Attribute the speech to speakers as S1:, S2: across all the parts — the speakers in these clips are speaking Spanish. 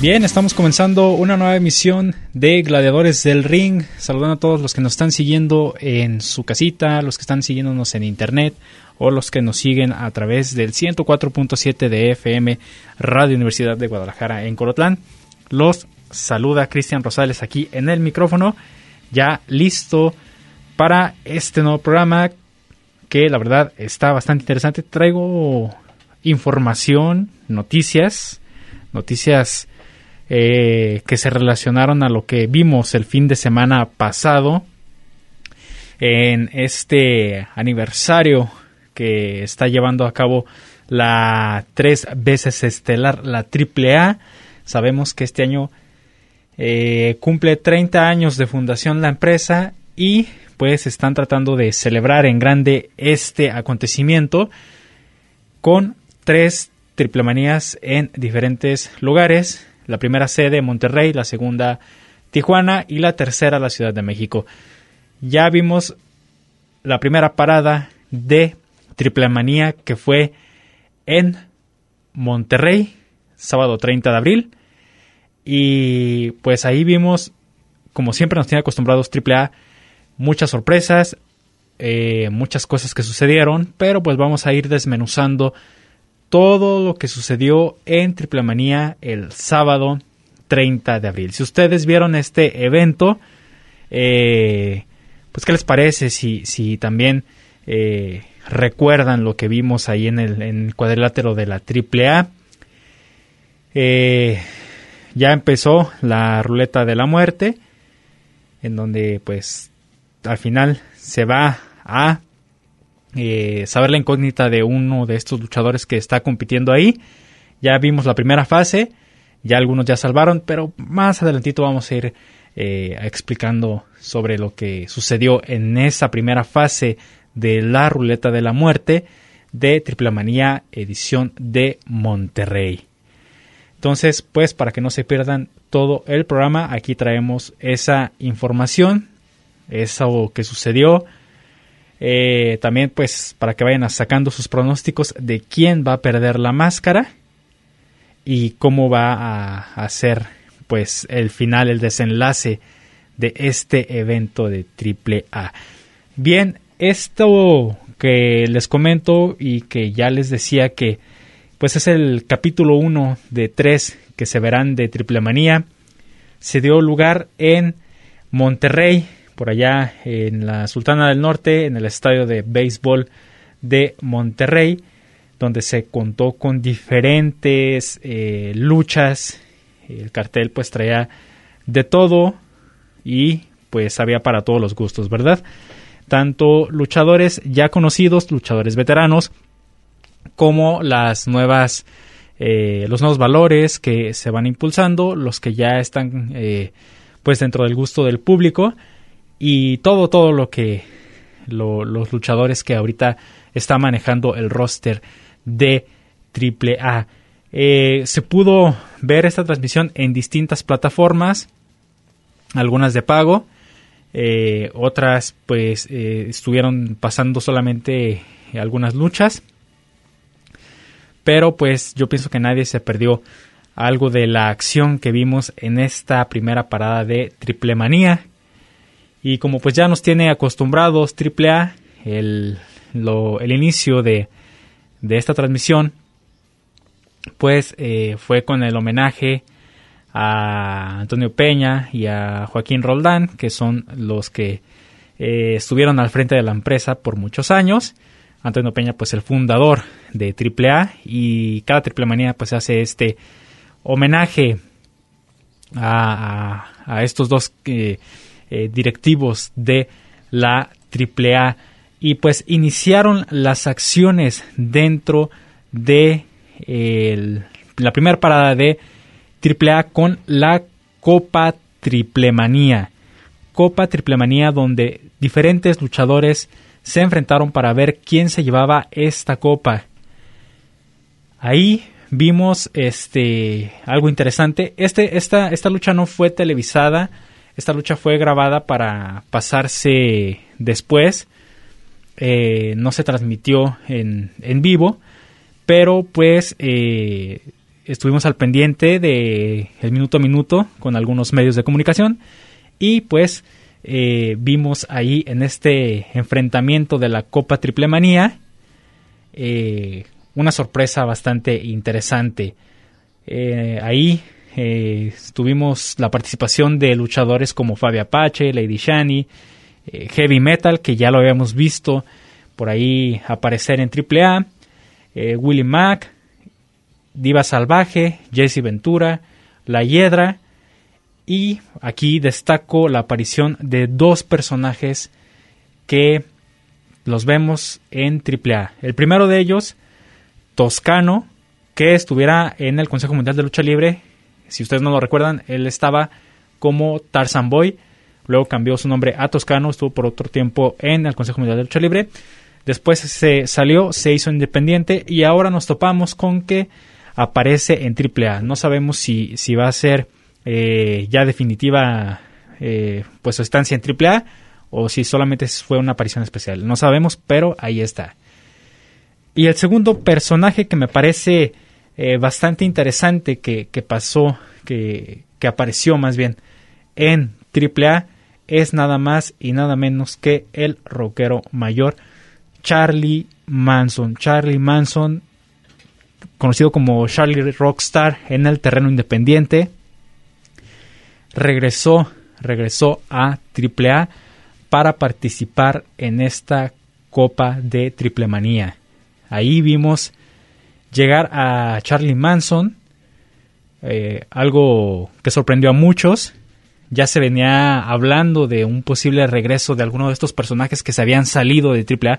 S1: Bien, estamos comenzando una nueva emisión de Gladiadores del Ring. Saludando a todos los que nos están siguiendo en su casita, los que están siguiéndonos en internet o los que nos siguen a través del 104.7 de FM Radio Universidad de Guadalajara en Colotlán. Los saluda Cristian Rosales aquí en el micrófono, ya listo para este nuevo programa que la verdad está bastante interesante. Traigo información, noticias, noticias eh, que se relacionaron a lo que vimos el fin de semana pasado en este aniversario que está llevando a cabo la tres veces estelar, la AAA. Sabemos que este año eh, cumple 30 años de fundación la empresa y pues están tratando de celebrar en grande este acontecimiento con tres triplemanías en diferentes lugares la primera sede Monterrey, la segunda Tijuana y la tercera la Ciudad de México. Ya vimos la primera parada de Triple Manía que fue en Monterrey, sábado 30 de abril. Y pues ahí vimos, como siempre nos tiene acostumbrados AAA, muchas sorpresas, eh, muchas cosas que sucedieron, pero pues vamos a ir desmenuzando todo lo que sucedió en Triple Manía el sábado 30 de abril. Si ustedes vieron este evento, eh, pues qué les parece si, si también eh, recuerdan lo que vimos ahí en el, cuadrilátero de la AAA. Eh, ya empezó la ruleta de la muerte, en donde pues al final se va a eh, saber la incógnita de uno de estos luchadores que está compitiendo ahí. Ya vimos la primera fase, ya algunos ya salvaron, pero más adelantito vamos a ir eh, explicando sobre lo que sucedió en esa primera fase de la ruleta de la muerte de Triple Manía edición de Monterrey. Entonces, pues para que no se pierdan todo el programa, aquí traemos esa información, eso que sucedió, eh, también pues para que vayan sacando sus pronósticos de quién va a perder la máscara y cómo va a, hacer pues el final, el desenlace de este evento de triple A. Bien, esto que les comento y que ya les decía que pues es el capítulo 1 de 3 que se verán de Triple Manía, se dio lugar en Monterrey, por allá en la Sultana del Norte, en el estadio de béisbol de Monterrey, donde se contó con diferentes eh, luchas. El cartel pues traía de todo y pues había para todos los gustos, ¿verdad? Tanto luchadores ya conocidos, luchadores veteranos, como las nuevas, eh, los nuevos valores que se van impulsando, los que ya están eh, pues dentro del gusto del público y todo, todo lo que los luchadores que ahorita está manejando el roster de AAA. Eh, se pudo ver esta transmisión en distintas plataformas, algunas de pago, eh, otras pues eh, estuvieron pasando solamente algunas luchas, pero pues yo pienso que nadie se perdió algo de la acción que vimos en esta primera parada de Triple Manía. Y como pues ya nos tiene acostumbrados AAA, el, el inicio de, de, esta transmisión, pues eh, fue con el homenaje a Antonio Peña y a Joaquín Roldán, que son los que eh, estuvieron al frente de la empresa por muchos años. Antonio Peña, pues el fundador de AAA y cada Triple Manía pues hace este homenaje a, estos dos eh, eh, directivos de la AAA y pues iniciaron las acciones dentro de la primera parada de AAA con la Copa Triplemanía. Copa Triplemanía donde diferentes luchadores se enfrentaron para ver quién se llevaba esta copa. Ahí vimos este algo interesante. Este, esta, esta lucha no fue televisada. Esta lucha fue grabada para pasarse después. Eh, no se transmitió en, en, vivo. Pero pues eh, estuvimos al pendiente de el minuto a minuto con algunos medios de comunicación. Y pues eh, vimos ahí en este enfrentamiento de la Copa Triple Manía una sorpresa bastante interesante. Eh, tuvimos la participación de luchadores como Fabio Apache, Lady Shani, Heavy Metal, que ya lo habíamos visto por ahí aparecer en AAA, Willie Mack, Diva Salvaje, Jesse Ventura, La Hiedra, y aquí destaco la aparición de dos personajes que los vemos en AAA. El primero de ellos, Toscano, que estuviera en el Consejo Mundial de Lucha Libre. Si ustedes no lo recuerdan, él estaba como Tarzan Boy. Luego cambió su nombre a Toscano, estuvo por otro tiempo en el Consejo Mundial de Lucha Libre. Después se salió, se hizo independiente y ahora nos topamos con que aparece en AAA. No sabemos si, si va a ser eh, ya definitiva eh, pues su estancia en AAA o si solamente fue una aparición especial. No sabemos, pero ahí está. Y el segundo personaje que me parece eh, bastante interesante que, pasó, que, que, apareció más bien en AAA, es nada más y nada menos que el rockero mayor Charlie Manson. Charlie Manson, conocido como Charlie Rockstar en el terreno independiente, regresó, regresó a AAA para participar en esta Copa de Triple Manía. Ahí vimos llegar a Charlie Manson, eh, algo que sorprendió a muchos. Ya se venía hablando de un posible regreso de alguno de estos personajes que se habían salido de AAA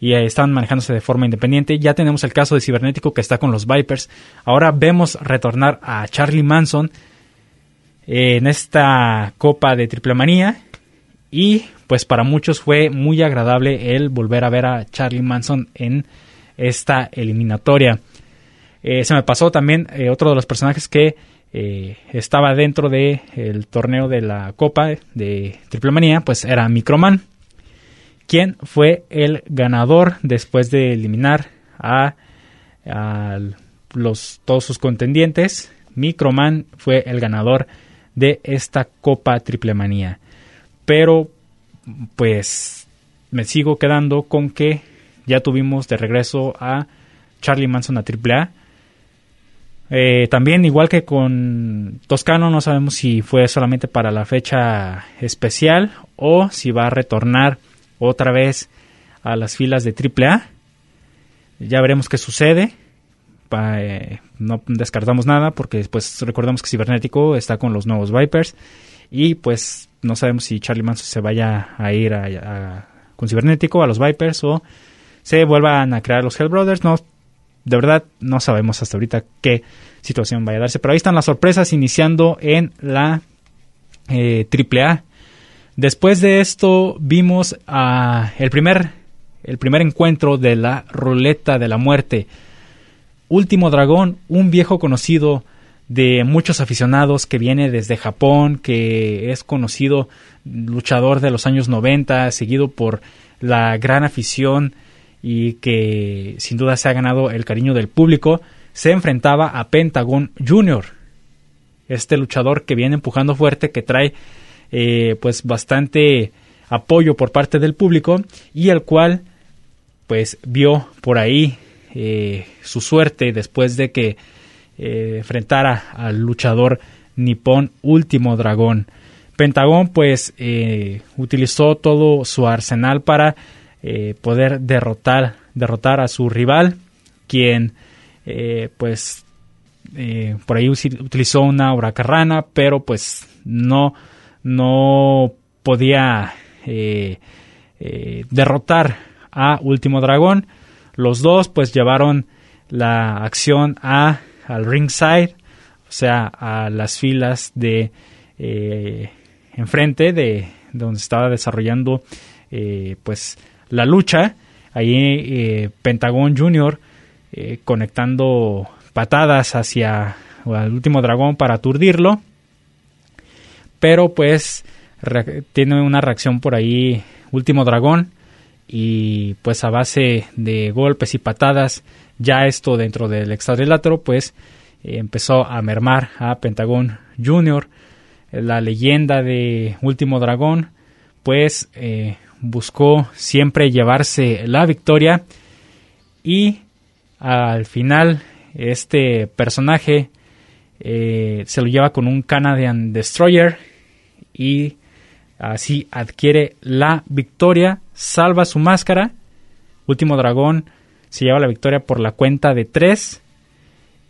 S1: y estaban manejándose de forma independiente. Ya tenemos el caso de Cibernético que está con los Vipers. Ahora vemos retornar a Charlie Manson en esta Copa de Triple Manía y pues para muchos fue muy agradable el volver a ver a Charlie Manson en esta eliminatoria. Eh, se me pasó también eh, otro de los personajes que eh, estaba dentro del el torneo de la Copa de Triple Manía, pues era Microman, quien fue el ganador después de eliminar a, a los, todos sus contendientes. Microman fue el ganador de esta Copa Triple Manía. Pero, pues, me sigo quedando con que ya tuvimos de regreso a Charlie Manson a AAA. Eh, también, igual que con Toscano, no sabemos si fue solamente para la fecha especial o si va a retornar otra vez a las filas de AAA. Ya veremos qué sucede. Eh, no descartamos nada porque después recordamos que Cibernético está con los nuevos Vipers y pues no sabemos si Charlie Manson se vaya a ir con Cibernético a los Vipers o se vuelvan a crear los Hell Brothers. No, de verdad no sabemos hasta ahorita qué situación vaya a darse, pero ahí están las sorpresas iniciando en la eh, AAA. Después de esto vimos a el primer el primer encuentro de la ruleta de la muerte Último Dragón, un viejo conocido de muchos aficionados que viene desde Japón, que es conocido luchador de los años 90, seguido por la gran afición y que sin duda se ha ganado el cariño del público, se enfrentaba a Pentagon Jr., este luchador que viene empujando fuerte, que trae eh, pues bastante apoyo por parte del público y el cual pues vio por ahí eh, su suerte después de que eh, enfrentara al luchador nipón Último Dragón. Pentagón pues utilizó todo su arsenal para poder derrotar, derrotar a su rival, quien pues por ahí utilizó una huracarrana, pero pues no no podía eh, eh, derrotar a Último Dragón. Los dos pues llevaron la acción a, al ringside, o sea, a las filas de eh, enfrente de, donde estaba desarrollando pues la lucha. Ahí Pentagón Jr. conectando patadas hacia el último dragón para aturdirlo pero pues tiene una reacción por ahí último dragón y pues a base de golpes y patadas ya esto dentro del extradilátero pues empezó a mermar a Pentagón Jr. La leyenda de Último Dragón pues eh, buscó siempre llevarse la victoria y al final este personaje eh, se lo lleva con un Canadian Destroyer y así adquiere la victoria, salva su máscara. Último dragón se lleva la victoria por la cuenta de tres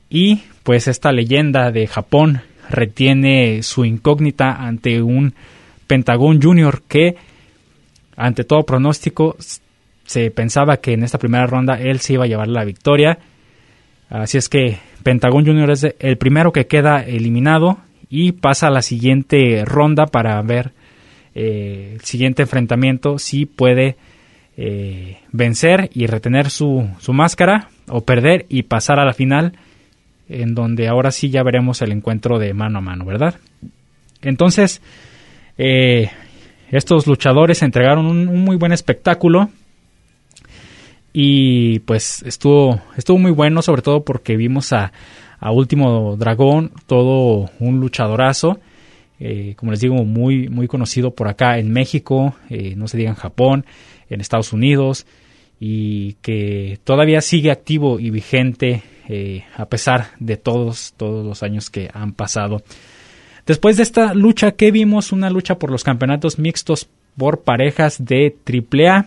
S1: y pues esta leyenda de Japón retiene su incógnita ante un Pentagón Junior que ante todo pronóstico se pensaba que en esta primera ronda él se iba a llevar la victoria. Así es que Pentagón Junior es el primero que queda eliminado y pasa a la siguiente ronda para ver eh, el siguiente enfrentamiento si puede eh, vencer y retener su, su, máscara o perder y pasar a la final en donde ahora sí ya veremos el encuentro de mano a mano, ¿verdad? Entonces, eh, estos luchadores entregaron un, muy buen espectáculo y pues estuvo, estuvo muy bueno sobre todo porque vimos a, a Último Dragón, todo un luchadorazo. Eh, como les digo, muy, muy conocido por acá en México, eh, no se diga en Japón, en Estados Unidos, y que todavía sigue activo y vigente eh, a pesar de todos, todos los años que han pasado. Después de esta lucha, ¿qué vimos? Una lucha por los campeonatos mixtos por parejas de AAA.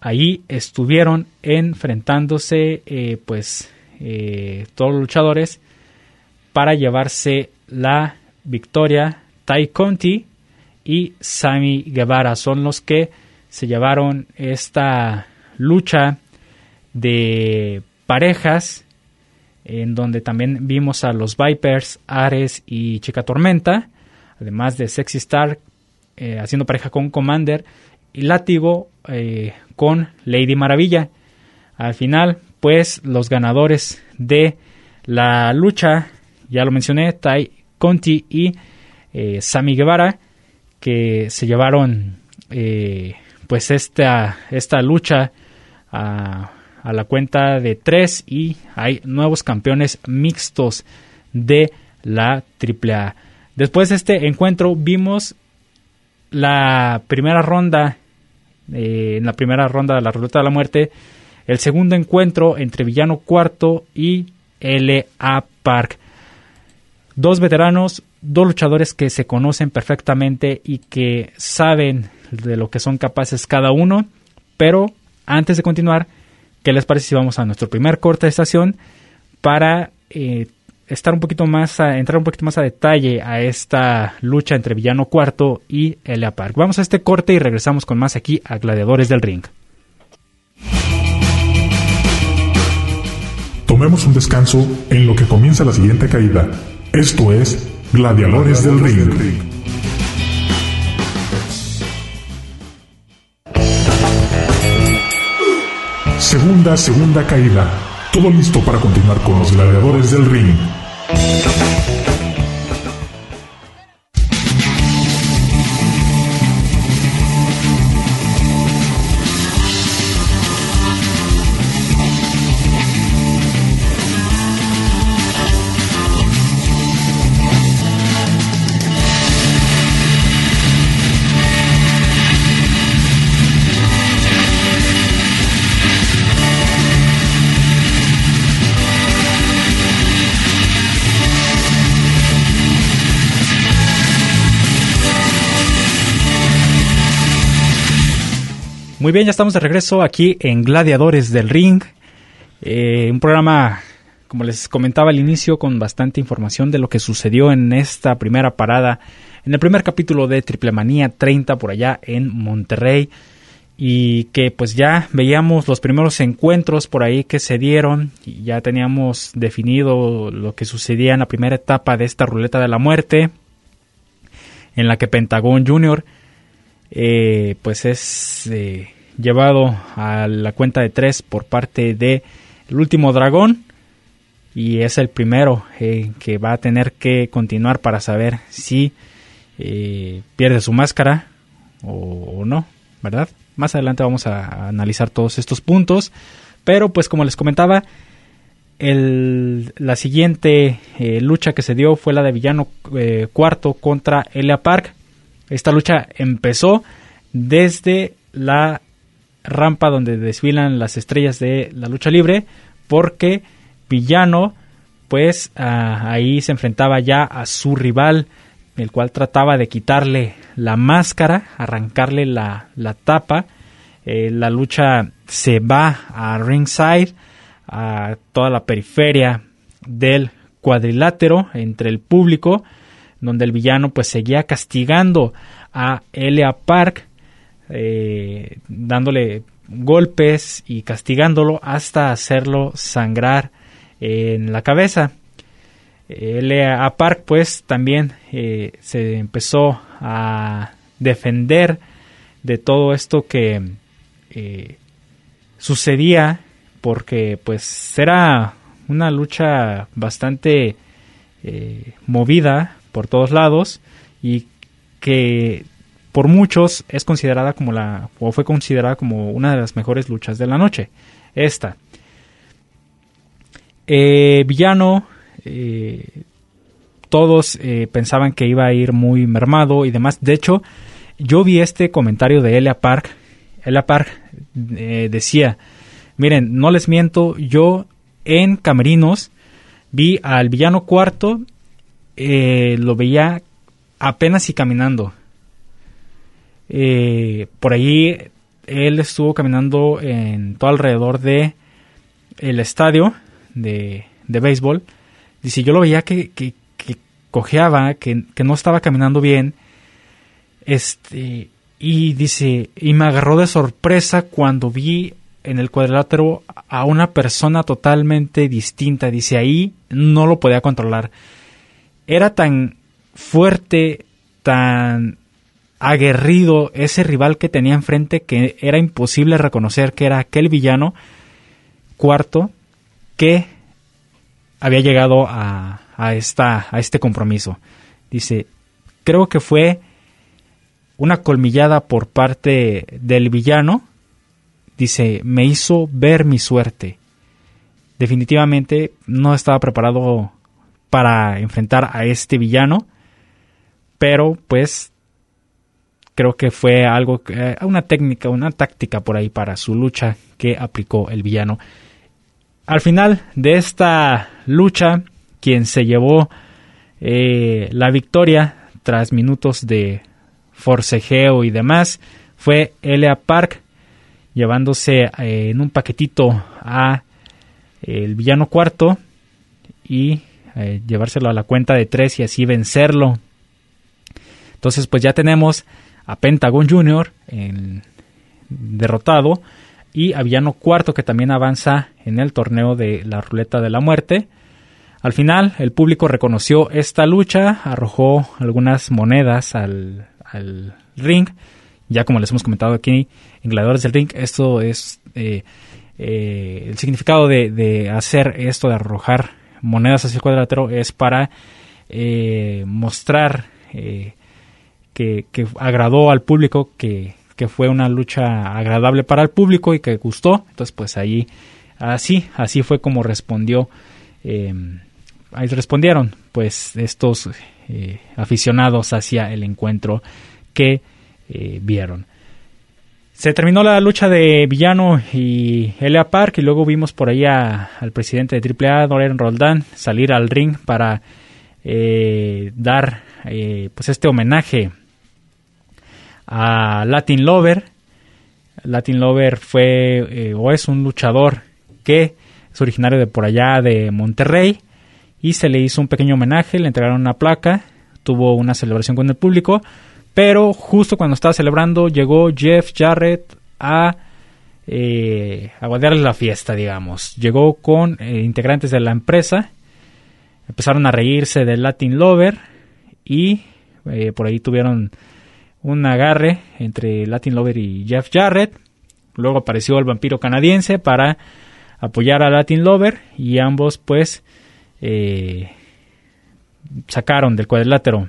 S1: Ahí estuvieron enfrentándose, pues, eh, todos los luchadores para llevarse la victoria. Tai Conti y Sammy Guevara son los que se llevaron esta lucha de parejas en donde también vimos a los Vipers, Ares y Chica Tormenta, además de Sexy Star eh, haciendo pareja con Commander y Látigo eh, con Lady Maravilla. Al final, pues los ganadores de la lucha, ya lo mencioné, Tai Conti y eh, Sami Guevara, que se llevaron pues esta, esta lucha a, a, la cuenta de tres y hay nuevos campeones mixtos de la AAA. Después de este encuentro vimos la primera ronda, eh, en la primera ronda de la ruleta de la muerte, el segundo encuentro entre Villano Cuarto y L.A. Park. Dos veteranos, dos luchadores que se conocen perfectamente y que saben de lo que son capaces cada uno. Pero antes de continuar, ¿qué les parece si vamos a nuestro primer corte de estación para eh, estar un poquito más a, entrar un poquito más a detalle a esta lucha entre Villano Cuarto y L.A. Park? Vamos a este corte y regresamos con más aquí a Gladiadores del Ring.
S2: Tomemos un descanso en lo que comienza la siguiente caída. Esto es Gladiadores del Ring. Segunda, segunda caída. Todo listo para continuar con los gladiadores del ring.
S1: Muy bien, ya estamos de regreso aquí en Gladiadores del Ring. Eh, un programa, como les comentaba al inicio, con bastante información de lo que sucedió en esta primera parada, en el primer capítulo de Triple Manía 30 por allá en Monterrey. Y que pues ya veíamos los primeros encuentros por ahí que se dieron. Y ya teníamos definido lo que sucedía en la primera etapa de esta ruleta de la muerte. En la que Pentagon Jr eh, pues es eh, llevado a la cuenta de tres por parte de el último dragón y es el primero eh, que va a tener que continuar para saber si eh, pierde su máscara o, no, ¿verdad? Más adelante vamos a, analizar todos estos puntos, pero pues como les comentaba, el, la siguiente lucha que se dio fue la de Villano Cuarto contra Elia Park. Esta lucha empezó desde la rampa donde desfilan las estrellas de la lucha libre, porque Villano, pues ahí se enfrentaba ya a su rival, el cual trataba de quitarle la máscara, arrancarle la, tapa. Eh, la lucha se va a ringside, a toda la periferia del cuadrilátero entre el público donde el villano pues seguía castigando a Elia Park, eh, dándole golpes y castigándolo hasta hacerlo sangrar en la cabeza. Elia Park pues también eh, se empezó a defender de todo esto que eh, sucedía porque pues era una lucha bastante movida por todos lados y que por muchos es considerada como la o fue considerada como una de las mejores luchas de la noche. Esta. Eh, villano, eh, todos eh, pensaban que iba a ir muy mermado y demás. De hecho, yo vi este comentario de Elia Park. Elia Park decía, miren, no les miento, yo en Camerinos vi al villano cuarto lo veía apenas y caminando. Eh, por allí él estuvo caminando en todo alrededor de el estadio de, de béisbol. Dice, yo lo veía que, que, cojeaba, que, que, no estaba caminando bien. Este, y dice, y me agarró de sorpresa cuando vi en el cuadrilátero a una persona totalmente distinta. Dice, ahí no lo podía controlar era tan fuerte, tan aguerrido ese rival que tenía enfrente que era imposible reconocer que era aquel villano cuarto que había llegado a, esta, a este compromiso. Dice, creo que fue una colmillada por parte del villano. Dice, me hizo ver mi suerte. Definitivamente no estaba preparado para enfrentar a este villano. Pero pues creo que fue algo, eh, una técnica, una táctica por ahí para su lucha que aplicó el villano. Al final de esta lucha, quien se llevó eh, la victoria tras minutos de forcejeo y demás fue Elia Park, llevándose eh, en un paquetito a el villano cuarto y eh, llevárselo a la cuenta de tres y así vencerlo. Entonces, pues ya tenemos a Pentagon Jr. derrotado y a Villano Cuarto que también avanza en el torneo de la ruleta de la muerte. Al final, el público reconoció esta lucha, arrojó algunas monedas al, ring. Ya como les hemos comentado aquí en del Ring, esto es eh, eh, el significado de, de, hacer esto, de arrojar monedas hacia el cuadrilátero es para eh, mostrar que, agradó al público, que, fue una lucha agradable para el público y que gustó. Entonces, pues ahí, así, así fue como respondió, em, ahí respondieron, pues estos eh, aficionados hacia el encuentro que vieron. Se terminó la lucha de Villano y Elia Park y luego vimos por ahí al presidente de AAA, Doren Roldán, salir al ring para eh, dar eh, pues este homenaje a Latin Lover, Latin Lover fue o es un luchador que es originario de por allá de Monterrey y se le hizo un pequeño homenaje, le entregaron una placa, tuvo una celebración con el público, pero justo cuando estaba celebrando llegó Jeff Jarrett a eh, la fiesta, digamos. Llegó con eh, integrantes de la empresa, empezaron a reírse del Latin Lover y eh, por ahí tuvieron un agarre entre Latin Lover y Jeff Jarrett. Luego apareció el vampiro canadiense para apoyar a Latin Lover y ambos pues eh, sacaron del cuadrilátero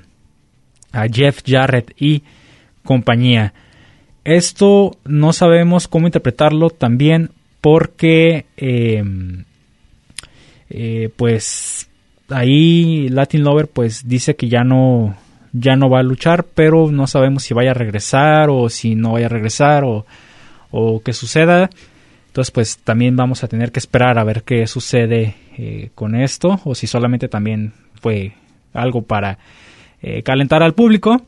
S1: a Jeff Jarrett y compañía. Esto no sabemos cómo interpretarlo también porque em, eh, pues ahí Latin Lover pues dice que ya no ya no va a luchar pero no sabemos si vaya a regresar o si no vaya a regresar o, o qué suceda entonces, pues también vamos a tener que esperar a ver qué sucede eh, con esto, o si solamente también fue algo para eh, calentar al público.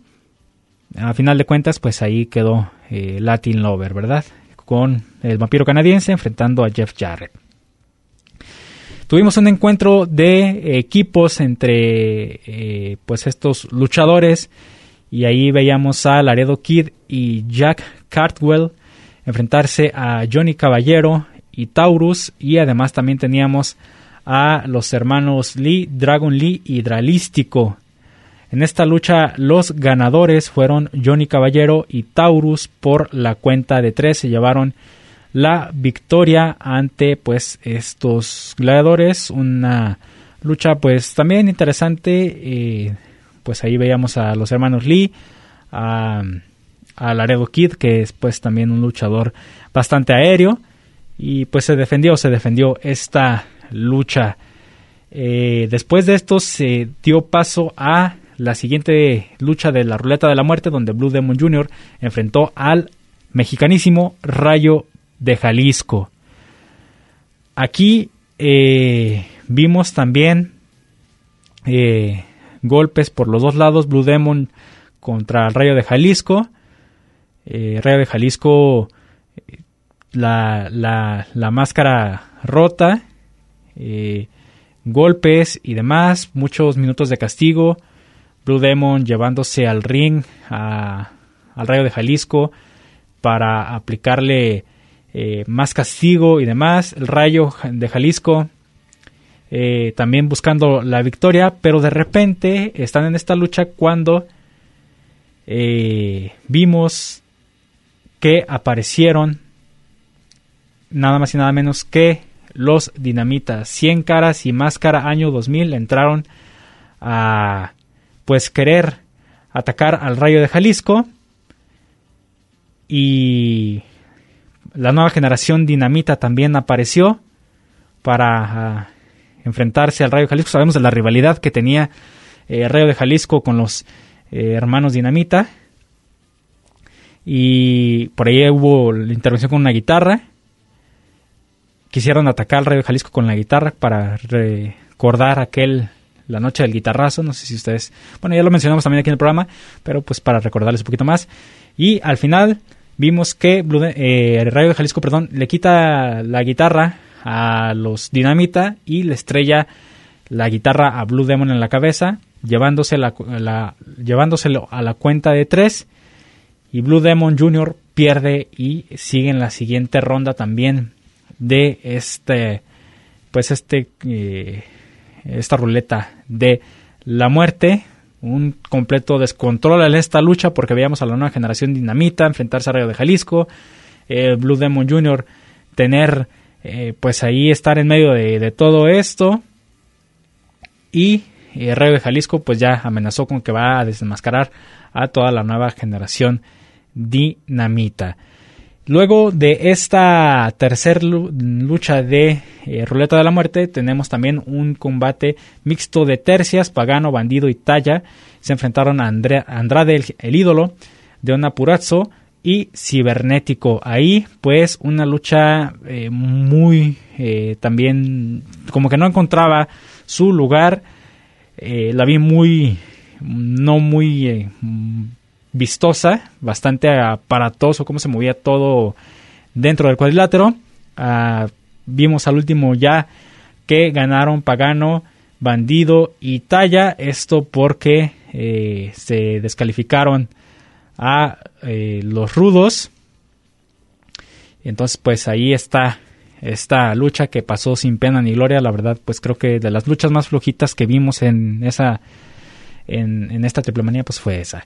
S1: A final de cuentas, pues ahí quedó eh, Latin Lover, ¿verdad? Con el vampiro canadiense enfrentando a Jeff Jarrett. Tuvimos un encuentro de equipos entre pues estos luchadores y ahí veíamos a Laredo Kid y Jack Cartwell enfrentarse a Johnny Caballero y Taurus y además también teníamos a los hermanos Lee, Dragon Lee y Dralístico. En esta lucha los ganadores fueron Johnny Caballero y Taurus por la cuenta de tres. Se llevaron la victoria ante pues estos gladiadores. Una lucha pues también interesante. Eh, pues ahí veíamos a los hermanos Lee, a Laredo Kid, que es pues también un luchador bastante aéreo. Y pues se defendió, se defendió esta lucha. Eh, después de esto se dio paso a la siguiente lucha de la ruleta de la muerte, donde Blue Demon Jr. enfrentó al mexicanísimo Rayo de Jalisco. Aquí eh, vimos también eh, golpes por los dos lados, Blue Demon contra el Rayo de Jalisco eh, Rayo de Jalisco, la, la, máscara rota, golpes y demás, muchos minutos de castigo, Blue Demon llevándose al ring a, al Rayo de Jalisco para aplicarle eh, más castigo y demás, el Rayo de Jalisco eh, también buscando la victoria, pero de repente están en esta lucha cuando vimos que aparecieron nada más y nada menos que los dinamitas. 100 caras y máscara año 2000 entraron a pues querer atacar al rayo de Jalisco y la nueva generación dinamita también apareció para ah, enfrentarse al rayo de Jalisco sabemos de la rivalidad que tenía eh, rayo de Jalisco con los eh, hermanos dinamita y por ahí hubo la intervención con una guitarra. Quisieron atacar al Rayo de Jalisco con la guitarra para recordar aquel la noche del guitarrazo, no sé si ustedes, bueno, ya lo mencionamos también aquí en el programa, pero pues para recordarles un poquito más. Y al final vimos que eh, el Rayo de Jalisco, perdón, le quita la guitarra a los Dinamita y le estrella la guitarra a Blue Demon en la cabeza, llevándose la, llevándoselo a la cuenta de tres y Blue Demon Jr. pierde y sigue en la siguiente ronda también de este, pues este, eh, esta ruleta de la muerte. Un completo descontrol en esta lucha porque veíamos a la nueva generación Dinamita enfrentarse a Rayo de Jalisco. Eh, Blue Demon Jr. tener, eh, pues ahí estar en medio de, todo esto. Y Rayo de Jalisco pues ya amenazó con que va a desenmascarar a toda la nueva generación dinamita. Luego de esta tercera lucha de eh, Ruleta de la Muerte, tenemos también un combate mixto de tercias, Pagano, Bandido y Talla. Se enfrentaron a Andrade, el, ídolo, de Onapurazzo y Cibernético. Ahí, pues, una lucha eh, muy eh, también, como que no encontraba su lugar. la vi muy, no muy vistosa, bastante aparatoso, cómo se movía todo dentro del cuadrilátero. Ah, vimos al último ya que ganaron Pagano, Bandido y Talla. Esto porque eh, se descalificaron a eh, los rudos. Entonces, pues ahí está esta lucha que pasó sin pena ni gloria. La verdad, pues creo que de las luchas más flojitas que vimos en esa en, esta triple manía, pues fue esa.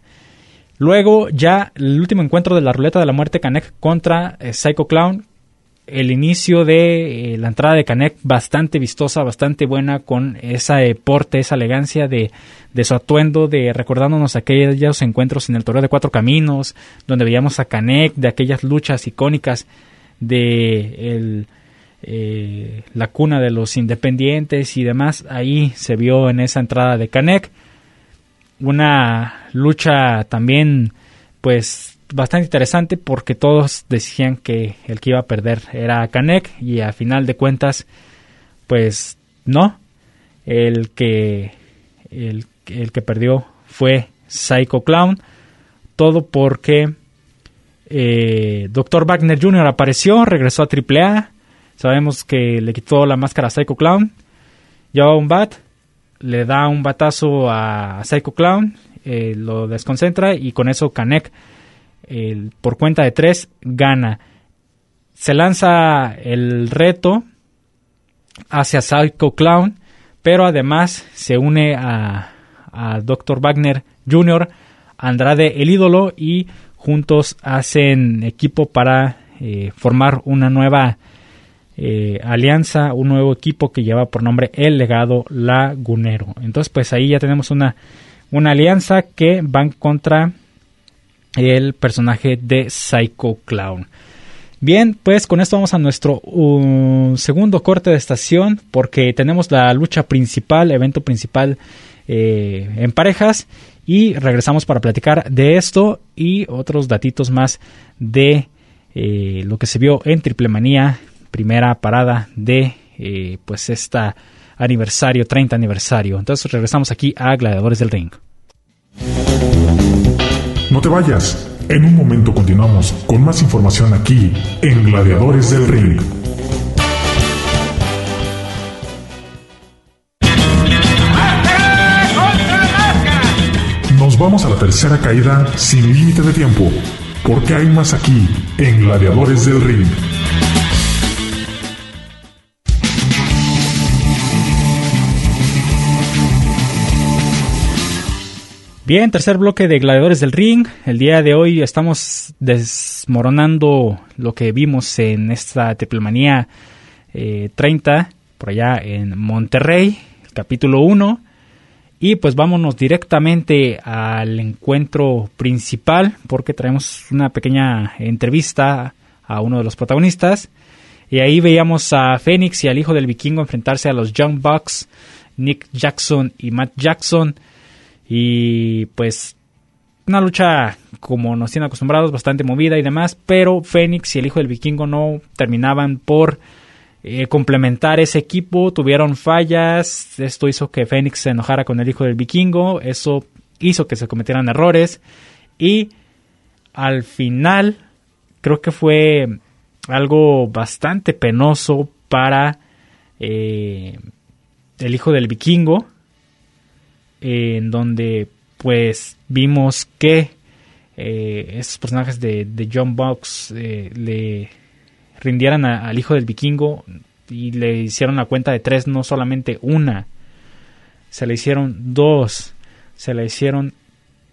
S1: Luego, ya el último encuentro de la ruleta de la muerte Canek contra eh, Psycho Clown. El inicio de eh, la entrada de Canek bastante vistosa, bastante buena, con esa porte, esa elegancia de, de, su atuendo, de recordándonos aquellos encuentros en el Toreo de Cuatro Caminos, donde veíamos a Canek, de aquellas luchas icónicas de eh, la cuna de los independientes y demás. Ahí se vio en esa entrada de Canek una lucha también pues bastante interesante porque todos decían que el que iba a perder era Kanek y a final de cuentas pues no el que el, que perdió fue Psycho Clown todo porque eh, Dr. Wagner Jr. apareció regresó a AAA sabemos que le quitó la máscara a Psycho Clown llevaba un bat le da un batazo a Psycho Clown, eh, lo desconcentra y con eso Kanek por cuenta de tres gana. Se lanza el reto hacia Psycho Clown, pero además se une a, a Dr. Wagner Jr., Andrade el ídolo y juntos hacen equipo para eh, formar una nueva eh, alianza, un nuevo equipo que lleva por nombre El Legado Lagunero. Entonces, pues ahí ya tenemos una, una alianza que van contra el personaje de Psycho Clown. Bien, pues con esto vamos a nuestro uh, segundo corte de estación porque tenemos la lucha principal, evento principal eh, en parejas y regresamos para platicar de esto y otros datitos más de eh, lo que se vio en Triple Manía primera parada de eh, pues esta aniversario, 30 aniversario. Entonces regresamos aquí a Gladiadores del Ring.
S2: No te vayas. En un momento continuamos con más información aquí en Gladiadores del Ring. Nos vamos a la tercera caída sin límite de tiempo, porque hay más aquí en Gladiadores del Ring.
S1: Bien, tercer bloque de Gladiadores del Ring. El día de hoy estamos desmoronando lo que vimos en esta Triplemanía 30, eh, por allá en Monterrey, capítulo 1. Y pues vámonos directamente al encuentro principal, porque traemos una pequeña entrevista a uno de los protagonistas. Y ahí veíamos a Fénix y al hijo del vikingo enfrentarse a los Young Bucks, Nick Jackson y Matt Jackson y pues una lucha como nos tienen acostumbrados, bastante movida y demás, pero Fénix y el hijo del vikingo no terminaban por eh, complementar ese equipo, tuvieron fallas, esto hizo que Fénix se enojara con el hijo del vikingo, eso hizo que se cometieran errores y al final creo que fue algo bastante penoso para eh, el hijo del vikingo en donde pues vimos que eh, esos personajes de, John Box eh, le rindieran al hijo del vikingo y le hicieron la cuenta de tres, no solamente una, se le hicieron dos, se le hicieron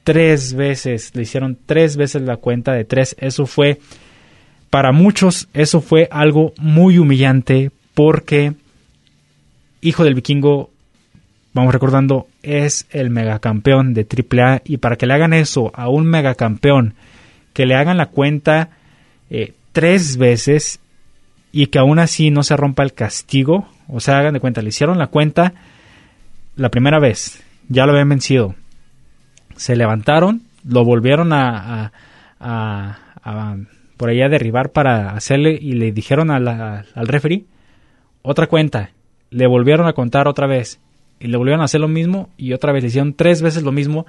S1: tres veces, le hicieron tres veces la cuenta de tres, eso fue, para muchos, eso fue algo muy humillante porque Hijo del Vikingo vamos recordando, es el megacampeón de AAA y para que le hagan eso a un megacampeón, que le hagan la cuenta eh, tres veces y que aún así no se rompa el castigo, o sea, hagan de cuenta, le hicieron la cuenta la primera vez, ya lo habían vencido, se levantaron, lo volvieron a, a, a, por ahí a derribar para hacerle y le dijeron al referee otra cuenta, le volvieron a contar otra vez y le volvieron a hacer lo mismo y otra vez le hicieron tres veces lo mismo.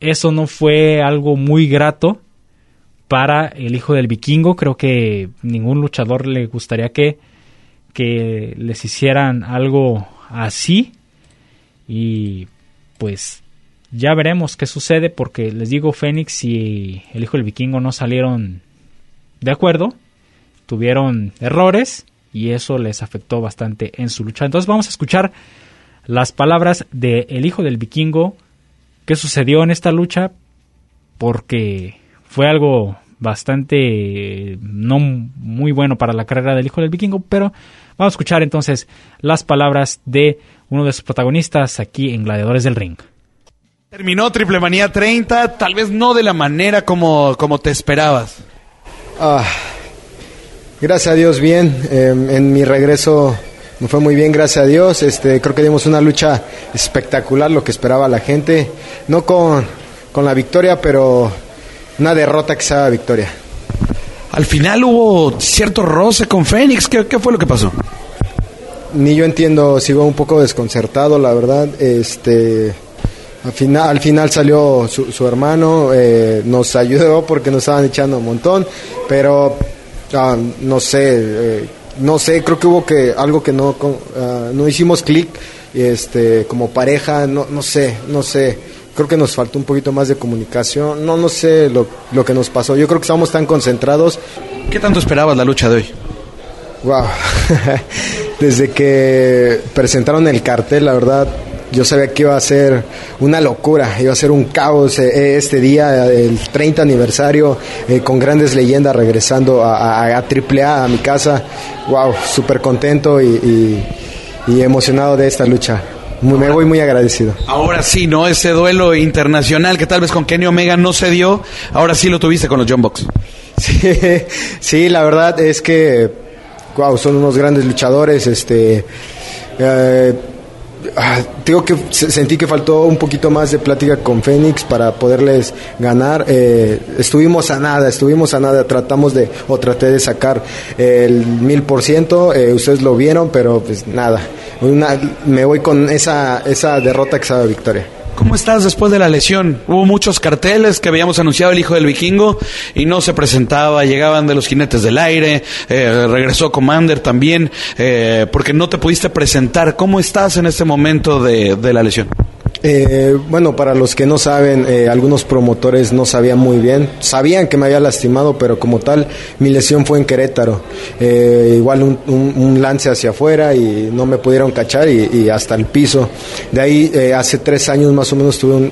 S1: Eso no fue algo muy grato para el hijo del vikingo. Creo que ningún luchador le gustaría que, que les hicieran algo así. Y pues ya veremos qué sucede porque les digo, Fénix y el hijo del vikingo no salieron de acuerdo, tuvieron errores y eso les afectó bastante en su lucha. Entonces vamos a escuchar las palabras de el hijo del vikingo, qué sucedió en esta lucha, porque fue algo bastante no muy bueno para la carrera del hijo del vikingo, pero vamos a escuchar entonces las palabras de uno de sus protagonistas aquí en Gladiadores del Ring.
S3: Terminó Triple Manía 30, tal vez no de la manera como, como te esperabas.
S4: Ah, gracias a Dios, bien. Em, en mi regreso me fue muy bien, gracias a Dios. Este, creo que dimos una lucha espectacular, lo que esperaba la gente. No con, con la victoria, pero una derrota que sea victoria.
S3: Al final hubo cierto roce con Fénix. ¿Qué, ¿Qué, fue lo que pasó?
S4: Ni yo entiendo, sigo un poco desconcertado, la verdad. Este, al final, al final salió su, hermano, eh, nos ayudó porque nos estaban echando un montón, pero ah, no sé, eh, no sé, creo que hubo que algo que no, ah, no hicimos clic este, como pareja, no, no sé, no sé, creo que nos faltó un poquito más de comunicación, no, no sé lo, lo que nos pasó, yo creo que estábamos tan concentrados.
S3: ¿Qué tanto esperabas la lucha de hoy?
S4: Wow, desde que presentaron el cartel, la verdad, yo sabía que iba a ser una locura, iba a ser un caos eh, este día, el 30 aniversario, eh, con grandes leyendas regresando a, a, a AAA, a mi casa. Wow, súper contento y, emocionado de esta lucha. me voy muy agradecido.
S3: Ahora sí, ¿no? Ese duelo internacional que tal vez con Kenny Omega no se dio, ahora sí lo tuviste con los John Box.
S4: Sí, sí, la verdad es que, wow, son unos grandes luchadores, este... Eh, Ah, digo que sentí que faltó un poquito más de plática con Fénix para poderles ganar. Eh, estuvimos a nada, estuvimos a nada, tratamos de, o traté de sacar el mil por ciento, eh, ustedes lo vieron, pero pues nada, me voy con esa, esa derrota que sabe victoria.
S3: ¿Cómo estás después de la lesión? Hubo muchos carteles que habíamos anunciado el hijo del vikingo y no se presentaba, llegaban de los jinetes del aire, eh, regresó Commander también, eh, porque no te pudiste presentar. ¿Cómo estás en este momento de, de la lesión?
S4: Eh, bueno, para los que no saben, eh, algunos promotores no sabían muy bien. Sabían que me había lastimado, pero como tal, mi lesión fue en Querétaro. Eh, igual un, lance hacia afuera y no me pudieron cachar y, hasta el piso. De ahí, eh, hace tres años más o menos tuve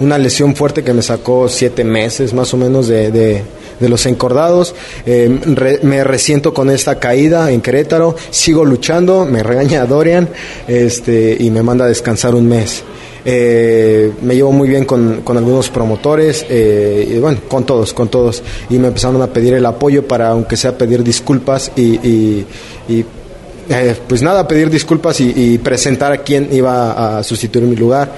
S4: una lesión fuerte que me sacó siete meses más o menos de los encordados. Eh, me resiento con esta caída en Querétaro, sigo luchando, me regaña Dorian este, y me manda a descansar un mes. Eh, me llevo muy bien con, algunos promotores, eh, y bueno, con todos, con todos. Y me empezaron a pedir el apoyo para, aunque sea pedir disculpas y, pues nada, pedir disculpas y, y, presentar a quién iba a sustituir mi lugar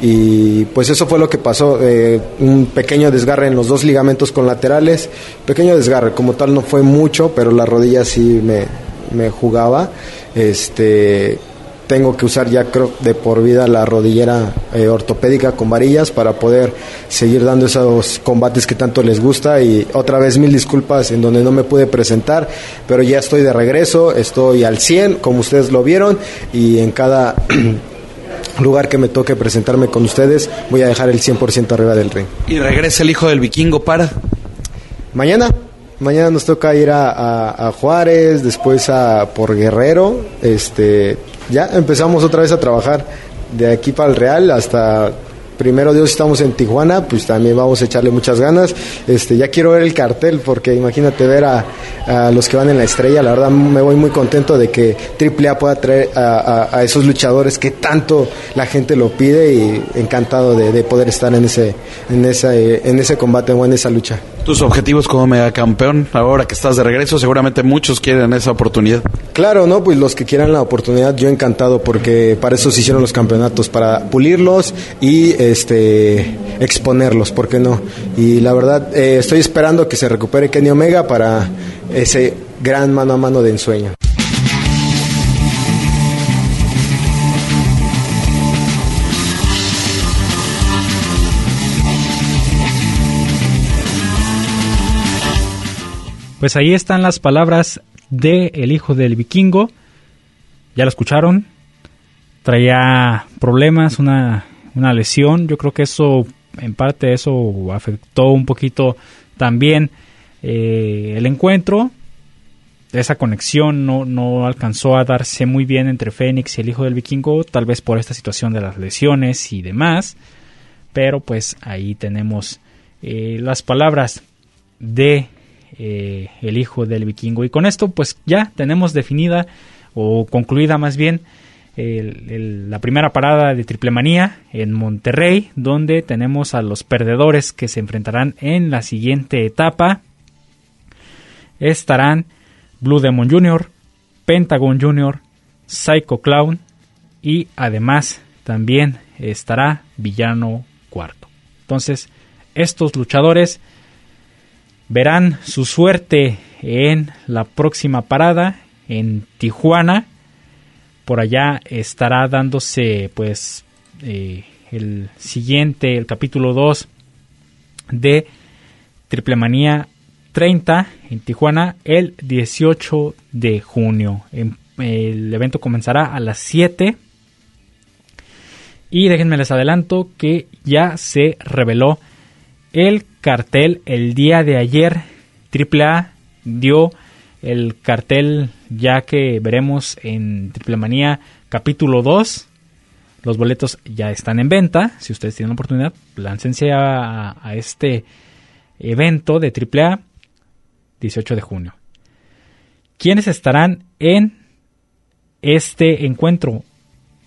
S4: y pues eso fue lo que pasó, eh, un pequeño desgarre en los dos ligamentos laterales. Pequeño desgarre, como tal no fue mucho, pero la rodilla sí me, me jugaba, este tengo que usar ya creo de por vida la rodillera eh, ortopédica con varillas para poder seguir dando esos combates que tanto les gusta. Y otra vez mil disculpas en donde no me pude presentar, pero ya estoy de regreso, estoy al 100 como ustedes lo vieron y en cada lugar que me toque presentarme con ustedes, voy a dejar el 100% arriba del ring.
S3: ¿Y regresa el hijo del vikingo para?
S4: Mañana. Mañana nos toca ir a, a, Juárez, después a por Guerrero. Este, ya empezamos otra vez a trabajar de aquí para el Real hasta primero Dios estamos en Tijuana, pues también vamos a echarle muchas ganas. Este, ya quiero ver el cartel porque imagínate ver a, los que van en la estrella, la verdad me voy muy contento de que AAA pueda traer a, esos luchadores que tanto la gente lo pide y encantado de, poder estar en ese, en, esa, en ese combate o en esa lucha.
S3: Tus objetivos como megacampeón, ahora que estás de regreso, seguramente muchos quieren esa oportunidad.
S4: Claro, no, pues los que quieran la oportunidad, yo encantado porque para eso se hicieron los campeonatos, para pulirlos y este exponerlos, ¿por qué no? Y la verdad, eh, estoy esperando que se recupere Kenny Omega para ese gran mano a mano de ensueño.
S1: Pues ahí están las palabras de el hijo del vikingo. Ya lo escucharon. Traía problemas, una, una lesión. Yo creo que eso, en parte, eso afectó un poquito también eh, el encuentro. Esa conexión no, no alcanzó a darse muy bien entre Fénix y el hijo del vikingo, tal vez por esta situación de las lesiones y demás. Pero pues ahí tenemos eh, las palabras de eh, el hijo del vikingo. Y con esto pues ya tenemos definida o concluida más bien la primera parada de Triple Manía en Monterrey, donde tenemos a los perdedores que se enfrentarán en la siguiente etapa. Estarán Blue Demon Jr., Pentagon Jr., Psycho Clown y además también estará Villano Cuarto. Entonces, estos luchadores verán su suerte en la próxima parada en Tijuana. Por allá estará dándose pues eh, el siguiente, el capítulo 2 de Triple Manía 30 en Tijuana el 18 de junio. El evento comenzará a las 7. Y déjenme les adelanto que ya se reveló el cartel el día de ayer. AAA dio el cartel ya que veremos en Triple Manía capítulo 2. Los boletos ya están en venta. Si ustedes tienen la oportunidad, láncense a, este evento de AAA 18 de junio. ¿Quiénes estarán en este encuentro?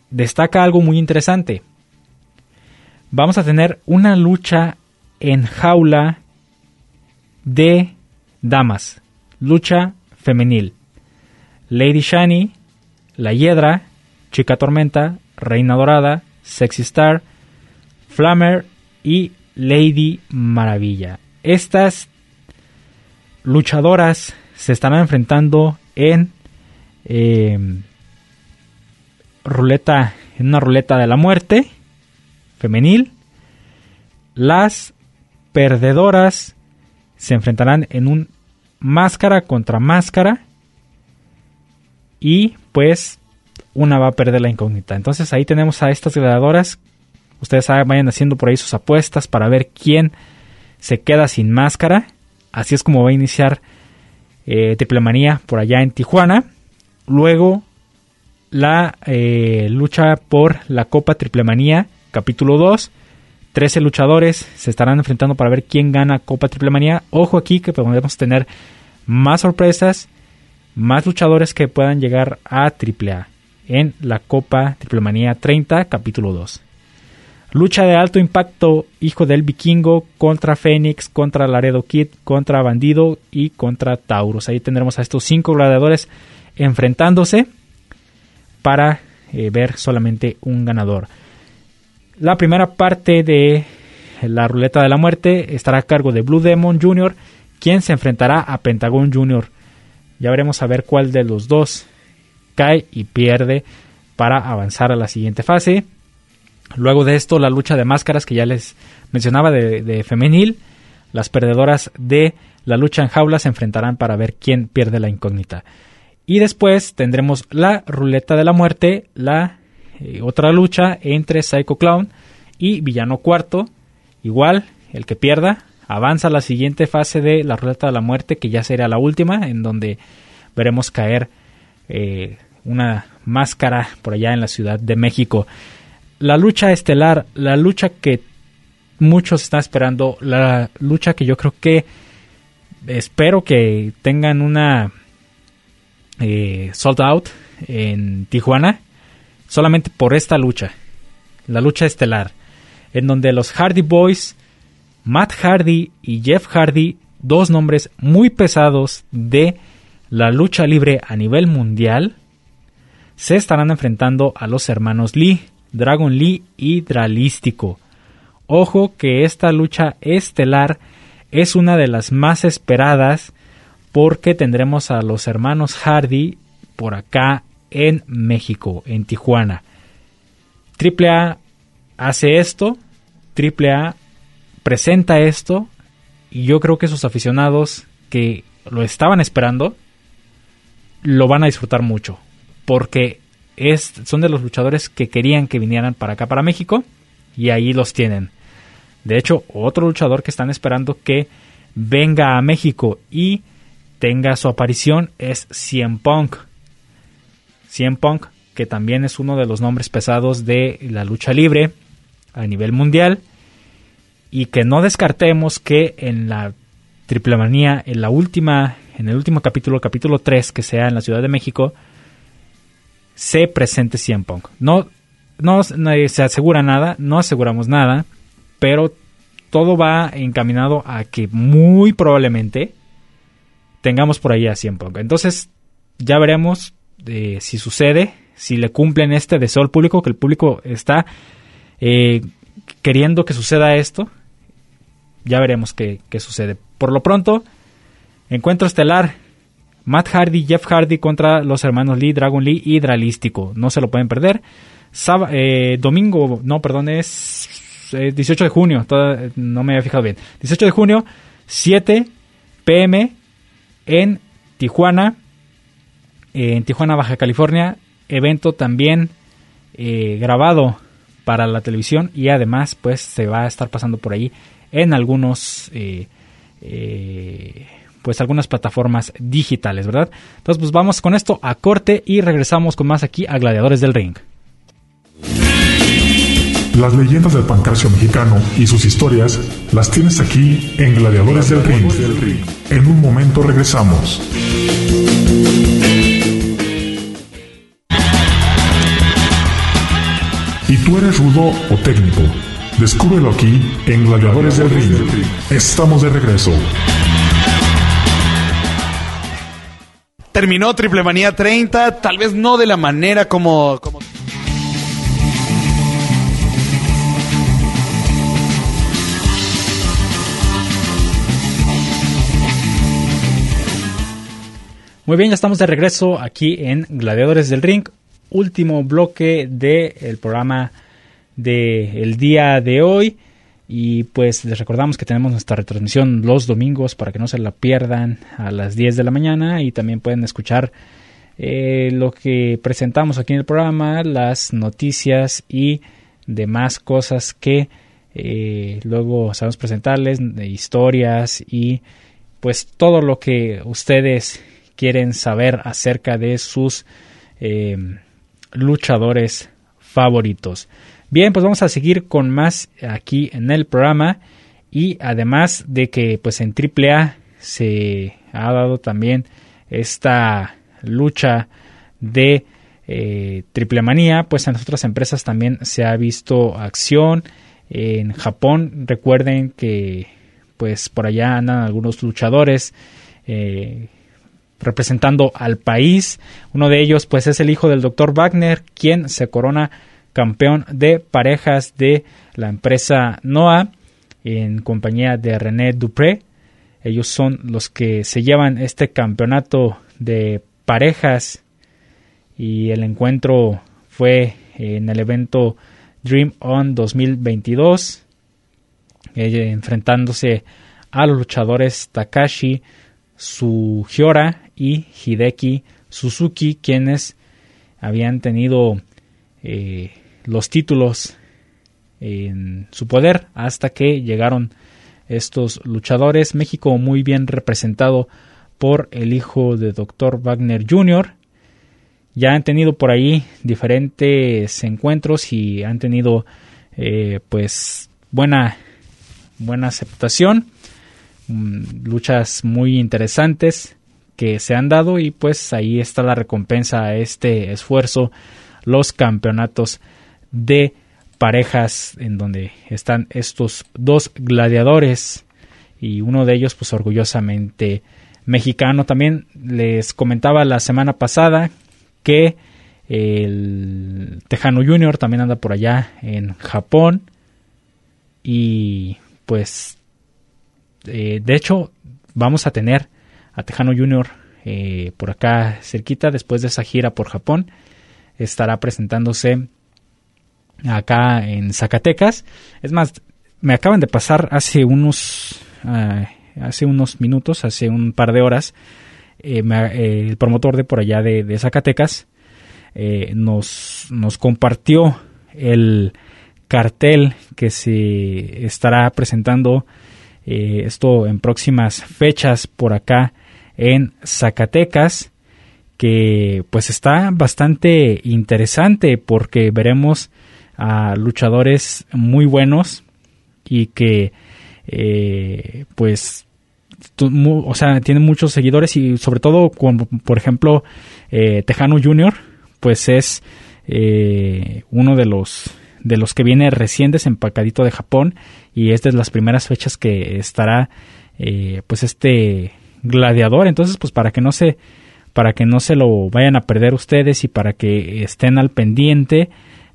S1: Destaca algo muy interesante. Vamos a tener una lucha en jaula de damas. Lucha femenil. Lady Shani, La Hiedra, Chica Tormenta, Reina Dorada, Sexy Star, Flammer y Lady Maravilla. Estas luchadoras se estarán enfrentando en em, ruleta en una ruleta de la muerte femenil las perdedoras se enfrentarán en un máscara contra máscara y pues una va a perder la incógnita entonces ahí tenemos a estas gladiadoras ustedes vayan haciendo por ahí sus apuestas para ver quién se queda sin máscara Así es como va a iniciar eh, Triplemanía por allá en Tijuana. Luego la eh, lucha por la Copa Triplemanía, capítulo 2. 13 luchadores se estarán enfrentando para ver quién gana Copa Triplemanía. Ojo aquí que podemos tener más sorpresas, más luchadores que puedan llegar a AAA en la Copa Triplemanía 30, capítulo 2. Lucha de alto impacto, hijo del vikingo, contra Fénix, contra Laredo Kid, contra Bandido y contra Taurus. Ahí tendremos a estos cinco gladiadores enfrentándose para eh, ver solamente un ganador. La primera parte de la ruleta de la muerte estará a cargo de Blue Demon Jr., quien se enfrentará a Pentagon Jr. Ya veremos a ver cuál de los dos cae y pierde para avanzar a la siguiente fase. Luego de esto, la lucha de máscaras que ya les mencionaba de, femenil. Las perdedoras de la lucha en jaula se enfrentarán para ver quién pierde la incógnita. Y después tendremos la ruleta de la muerte, la eh, otra lucha entre Psycho Clown y Villano Cuarto. Igual, el que pierda avanza a la siguiente fase de la ruleta de la muerte, que ya será la última, en donde veremos caer eh, una máscara por allá en la Ciudad de México la lucha estelar, la lucha que muchos están esperando, la lucha que yo creo que espero que tengan una eh, sold out en Tijuana, solamente por esta lucha, la lucha estelar, en donde los Hardy Boys, Matt Hardy y Jeff Hardy, dos nombres muy pesados de la lucha libre a nivel mundial, se estarán enfrentando a los hermanos Lee. Dragon Lee y Dralístico. Ojo que esta lucha estelar es una de las más esperadas porque tendremos a los hermanos Hardy por acá en México, en Tijuana. AAA hace esto, AAA presenta esto y yo creo que sus aficionados que lo estaban esperando, lo van a disfrutar mucho. Porque es, son de los luchadores que querían que vinieran para acá, para México. Y ahí los tienen. De hecho, otro luchador que están esperando que venga a México y tenga su aparición es CM Punk. CM Punk, que también es uno de los nombres pesados de la lucha libre a nivel mundial. Y que no descartemos que en la Triple Manía, en la última, en el último capítulo, capítulo 3, que sea en la Ciudad de México, se presente CM Punk. No, no se asegura nada, no aseguramos nada, pero todo va encaminado a que muy probablemente tengamos por ahí a CM Punk. Entonces, ya veremos si sucede, si le cumplen este deseo al público, que el público está eh, queriendo que suceda esto. Ya veremos qué, sucede. Por lo pronto, encuentro estelar. Matt Hardy, Jeff Hardy contra los hermanos Lee, Dragon Lee y Dralístico. No se lo pueden perder. Eh, domingo, no, perdón, es 18 de junio. no me había fijado bien. 18 de junio, 7 pm en Tijuana, en Tijuana, Baja California. Evento también eh, grabado para la televisión y además pues se va a estar pasando por ahí en algunos eh, eh, pues algunas plataformas digitales, ¿verdad? Entonces pues vamos con esto a corte y regresamos con más aquí a Gladiadores del Ring.
S2: Las leyendas del pancracio mexicano y sus historias las tienes aquí en Gladiadores del Ring. En un momento regresamos. ¿Y tú eres rudo o técnico? Descúbrelo aquí en Gladiadores del Ring. Estamos de regreso.
S3: Terminó Triple Manía 30, tal vez no de la manera como, como
S1: Muy bien, ya estamos de regreso aquí en Gladiadores del Ring. Último bloque del programa del día de hoy. Y pues les recordamos que tenemos nuestra retransmisión los domingos para que no se la pierdan a las 10 de la mañana. Y también pueden escuchar eh, lo que presentamos aquí en el programa, las noticias y demás cosas que eh, luego sabemos presentarles, de historias y pues todo lo que ustedes quieren saber acerca de sus eh, luchadores favoritos. Bien, pues vamos a seguir con más aquí en el programa y además de que pues en AAA se ha dado también esta lucha de eh, triple manía, pues en otras empresas también se ha visto acción. En Japón, recuerden que pues por allá andan algunos luchadores eh, representando al país. Uno de ellos pues es el hijo del Dr. Wagner, quien se corona campeón de parejas de la empresa NOAA en compañía de René Dupré. Ellos son los que se llevan este campeonato de parejas y el encuentro fue en el evento Dream On 2022 eh, enfrentándose a los luchadores Takashi Sugiura y Hideki Suzuki, quienes habían tenido eh, los títulos en su poder hasta que llegaron estos luchadores. México muy bien representado por el hijo de Dr. Wagner Jr. Ya han tenido por ahí diferentes encuentros y han tenido eh, pues buena, buena aceptación. Mm, luchas muy interesantes que se han dado y pues ahí está la recompensa a este esfuerzo, los campeonatos de parejas en donde están estos dos gladiadores y uno de ellos pues orgullosamente mexicano. También les comentaba la semana pasada que el Tejano Junior también anda por allá en Japón y pues eh, de hecho vamos a tener a Tejano Junior eh, por acá cerquita después de esa gira por Japón. Estará presentándose acá en Zacatecas. Es más, me acaban de pasar hace unos... Ah, hace unos minutos, hace un par de horas, eh, el promotor de por allá de, Zacatecas nos, nos compartió el cartel que se estará presentando esto en próximas fechas por acá en Zacatecas que pues está bastante interesante porque veremos a luchadores muy buenos y que eh, pues o sea tienen muchos seguidores y sobre todo como por ejemplo eh, Tejano Junior pues es eh, uno de los de los que viene recién desempacadito de Japón y esta es las primeras fechas que estará pues este gladiador entonces pues para que no se para que no se lo vayan a perder ustedes y para que estén al pendiente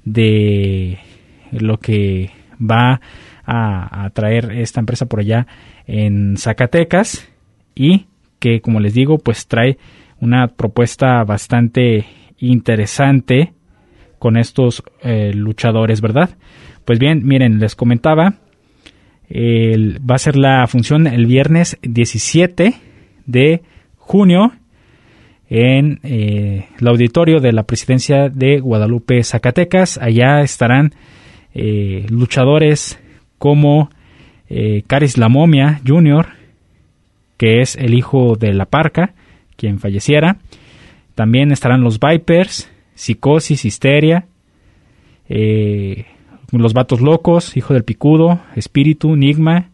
S1: de lo que va a, traer esta empresa por allá en Zacatecas y que como les digo pues trae una propuesta bastante interesante con estos eh, luchadores, ¿verdad? Pues bien, miren, les comentaba, va a ser la función el viernes 17 de junio en eh, el auditorio de la presidencia de Guadalupe, Zacatecas. Allá estarán eh, luchadores como eh, Caris La Momia Jr., que es el hijo de La Parca, quien falleciera. También estarán los Vipers, Psicosis, Histeria, Los Vatos Locos, Hijo del Picudo, Espíritu, Nigma,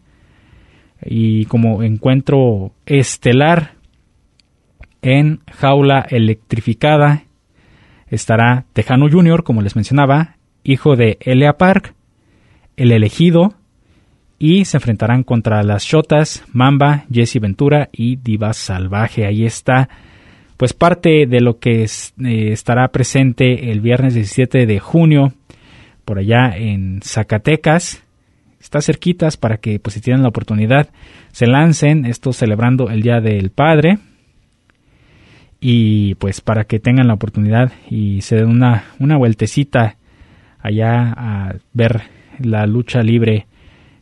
S1: y como encuentro estelar en jaula electrificada estará Tejano Jr., como les mencionaba, hijo de Elia Park, el elegido, y se enfrentarán contra las Shotas, Mamba, Jesse Ventura y Diva Salvaje. Ahí está, pues parte de lo que eh, estará presente el viernes 17 de junio, por allá en Zacatecas. Está cerquitas para que, pues si tienen la oportunidad, se lancen, esto celebrando el Día del Padre, y pues para que tengan la oportunidad y se den una, una vueltecita allá a ver la lucha libre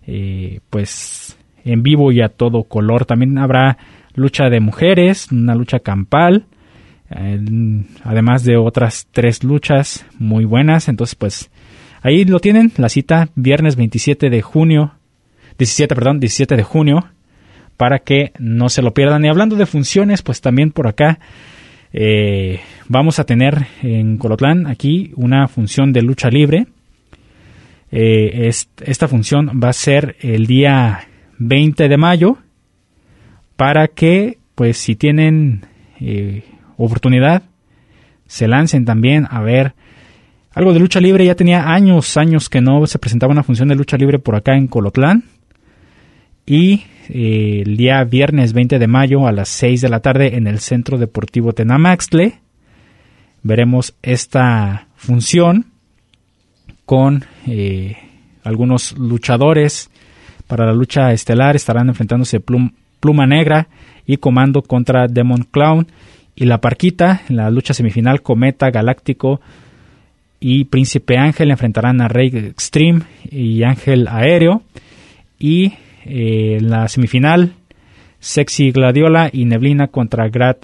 S1: eh, pues en vivo y a todo color. También habrá lucha de mujeres una lucha campal además de otras tres luchas muy buenas. Entonces pues ahí lo tienen la cita viernes 27 de junio 17 perdón 17 de junio para que no se lo pierdan. Y hablando de funciones, pues también por acá eh, vamos a tener en Colotlán aquí una función de lucha libre. Eh, esta función va a ser el día 20 de mayo para que, pues, si tienen eh, oportunidad, se lancen también a ver algo de lucha libre. Ya tenía años, años que no se presentaba una función de lucha libre por acá en Colotlán. Y eh, el día viernes 20 de mayo a las 6 de la tarde en el Centro Deportivo Tenamaxtle. Veremos esta función con eh, algunos luchadores para la lucha estelar. Estarán enfrentándose Pluma Negra y Comando contra Demon Clown y la Parquita. En la lucha semifinal, Cometa Galáctico y Príncipe Ángel enfrentarán a Rey Extreme y Ángel Aéreo. Y eh, en la semifinal, Sexy Gladiola y Neblina contra Grad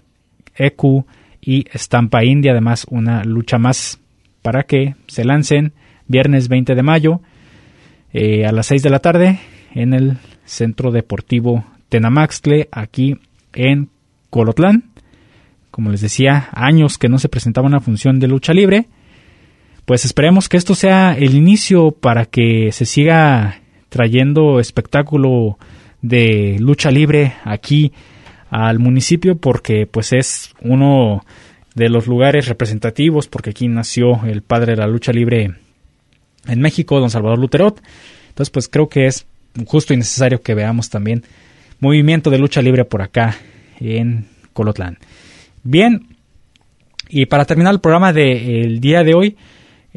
S1: Eku y Estampa India. Además, una lucha más para que se lancen viernes 20 de mayo eh, a las 6 de la tarde en el Centro Deportivo Tenamaxtle, aquí en Colotlán. Como les decía, años que no se presentaba una función de lucha libre. Pues esperemos que esto sea el inicio para que se siga trayendo espectáculo de lucha libre aquí al municipio porque pues es uno de los lugares representativos porque aquí nació el padre de la lucha libre en México, don Salvador Luterot. Entonces pues creo que es justo y necesario que veamos también movimiento de lucha libre por acá en Colotlán. Bien, y para terminar el programa del día de hoy,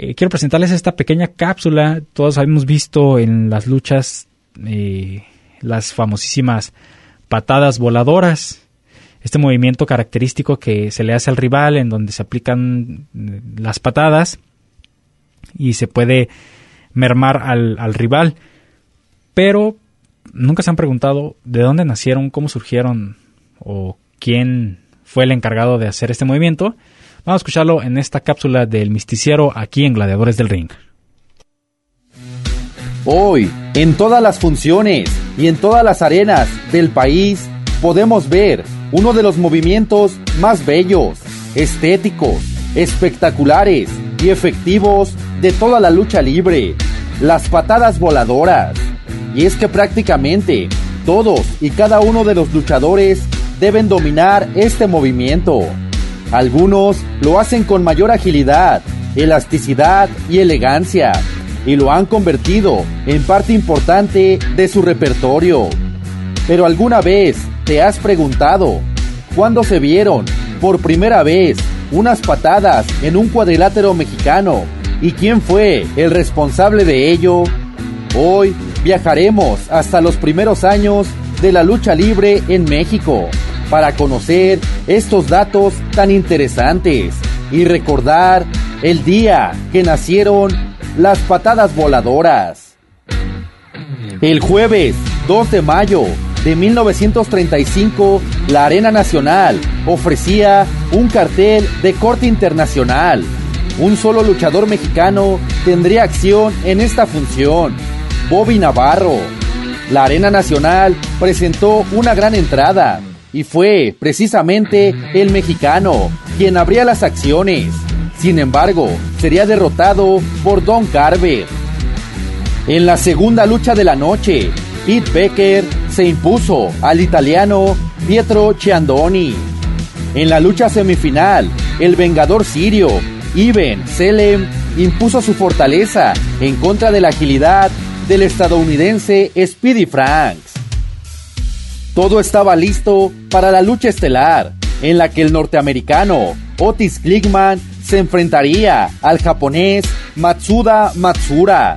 S1: eh, quiero presentarles esta pequeña cápsula. Todos hemos visto en las luchas eh, las famosísimas patadas voladoras. Este movimiento característico que se le hace al rival en donde se aplican eh, las patadas y se puede mermar al, rival. Pero nunca se han preguntado de dónde nacieron, cómo surgieron o quién fue el encargado de hacer este movimiento, vamos a escucharlo en esta cápsula del misticiero aquí en Gladiadores del Ring.
S5: Hoy, en todas las funciones y en todas las arenas del país, podemos ver uno de los movimientos más bellos, estéticos, espectaculares y efectivos de toda la lucha libre, las patadas voladoras. Y es que prácticamente todos y cada uno de los luchadores deben dominar este movimiento. Algunos lo hacen con mayor agilidad, elasticidad y elegancia, y lo han convertido en parte importante de su repertorio. Pero alguna vez te has preguntado, ¿cuándo se vieron por primera vez unas patadas en un cuadrilátero mexicano? ¿Y quién fue el responsable de ello? Hoy viajaremos hasta los primeros años de la lucha libre en México para conocer estos datos tan interesantes y recordar el día que nacieron las patadas voladoras. El jueves 2 de mayo de 1935, la Arena Nacional ofrecía un cartel de corte internacional. Un solo luchador mexicano tendría acción en esta función, Bobby Navarro. La Arena Nacional presentó una gran entrada y fue precisamente el mexicano quien abría las acciones. Sin embargo, sería derrotado por Don Carver. En la segunda lucha de la noche, Pete Becker se impuso al italiano Pietro Ciandoni. En la lucha semifinal, el Vengador Sirio, Iben Selem, impuso su fortaleza en contra de la agilidad del estadounidense Speedy Franks. Todo estaba listo para la lucha estelar, en la que el norteamericano Otis Klickman se enfrentaría al japonés Matsuda Matsura.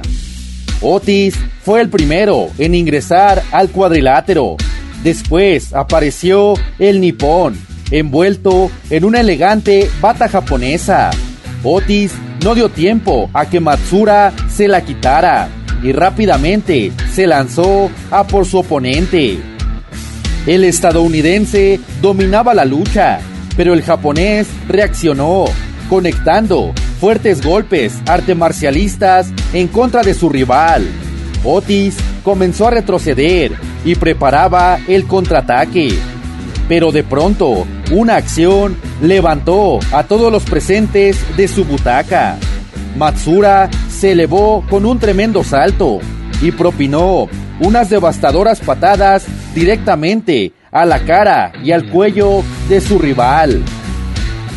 S5: Otis fue el primero en ingresar al cuadrilátero. Después apareció el nipón, envuelto en una elegante bata japonesa. Otis no dio tiempo a que Matsura se la quitara y rápidamente se lanzó a por su oponente. El estadounidense dominaba la lucha, pero el japonés reaccionó, conectando fuertes golpes arte marcialistas en contra de su rival. Otis comenzó a retroceder y preparaba el contraataque. Pero de pronto, una acción levantó a todos los presentes de su butaca. Matsura se elevó con un tremendo salto y propinó unas devastadoras patadas directamente a la cara y al cuello de su rival.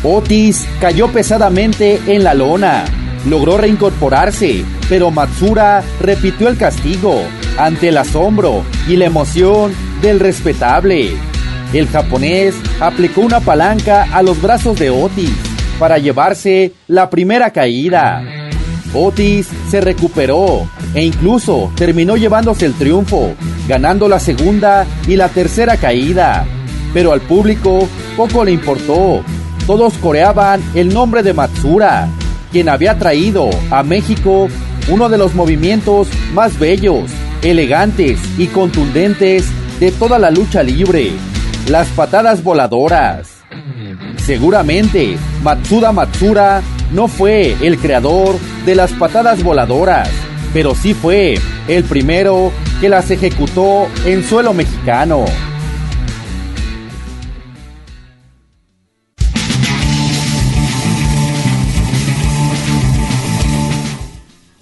S5: Otis cayó pesadamente en la lona. Logró reincorporarse, pero Matsura repitió el castigo ante el asombro y la emoción del respetable. El japonés aplicó una palanca a los brazos de Otis para llevarse la primera caída. Otis se recuperó e incluso terminó llevándose el triunfo, ganando la segunda y la tercera caída. Pero al público poco le importó. Todos coreaban el nombre de Matsura, quien había traído a México uno de los movimientos más bellos, elegantes y contundentes de toda la lucha libre, las patadas voladoras. Seguramente Matsuda Matsura no fue el creador de las patadas voladoras, pero sí fue el primero que las ejecutó en suelo mexicano.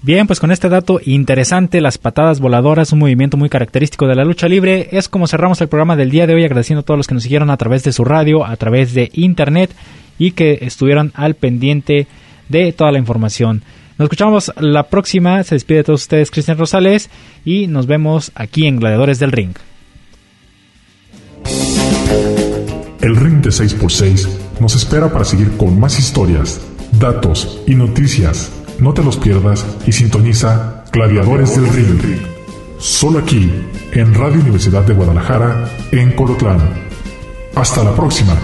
S1: Bien, pues con este dato interesante, las patadas voladoras, un movimiento muy característico de la lucha libre, es como cerramos el programa del día de hoy agradeciendo a todos los que nos siguieron a través de su radio, a través de internet y que estuvieron al pendiente de toda la información. Nos escuchamos la próxima, se despide de todos ustedes Cristian Rosales y nos vemos aquí en Gladiadores del Ring.
S2: El Ring de 6x6 nos espera para seguir con más historias, datos y noticias no te los pierdas y sintoniza Gladiadores del Ring. Solo aquí, en Radio Universidad de Guadalajara, en Colotlán. Hasta la próxima.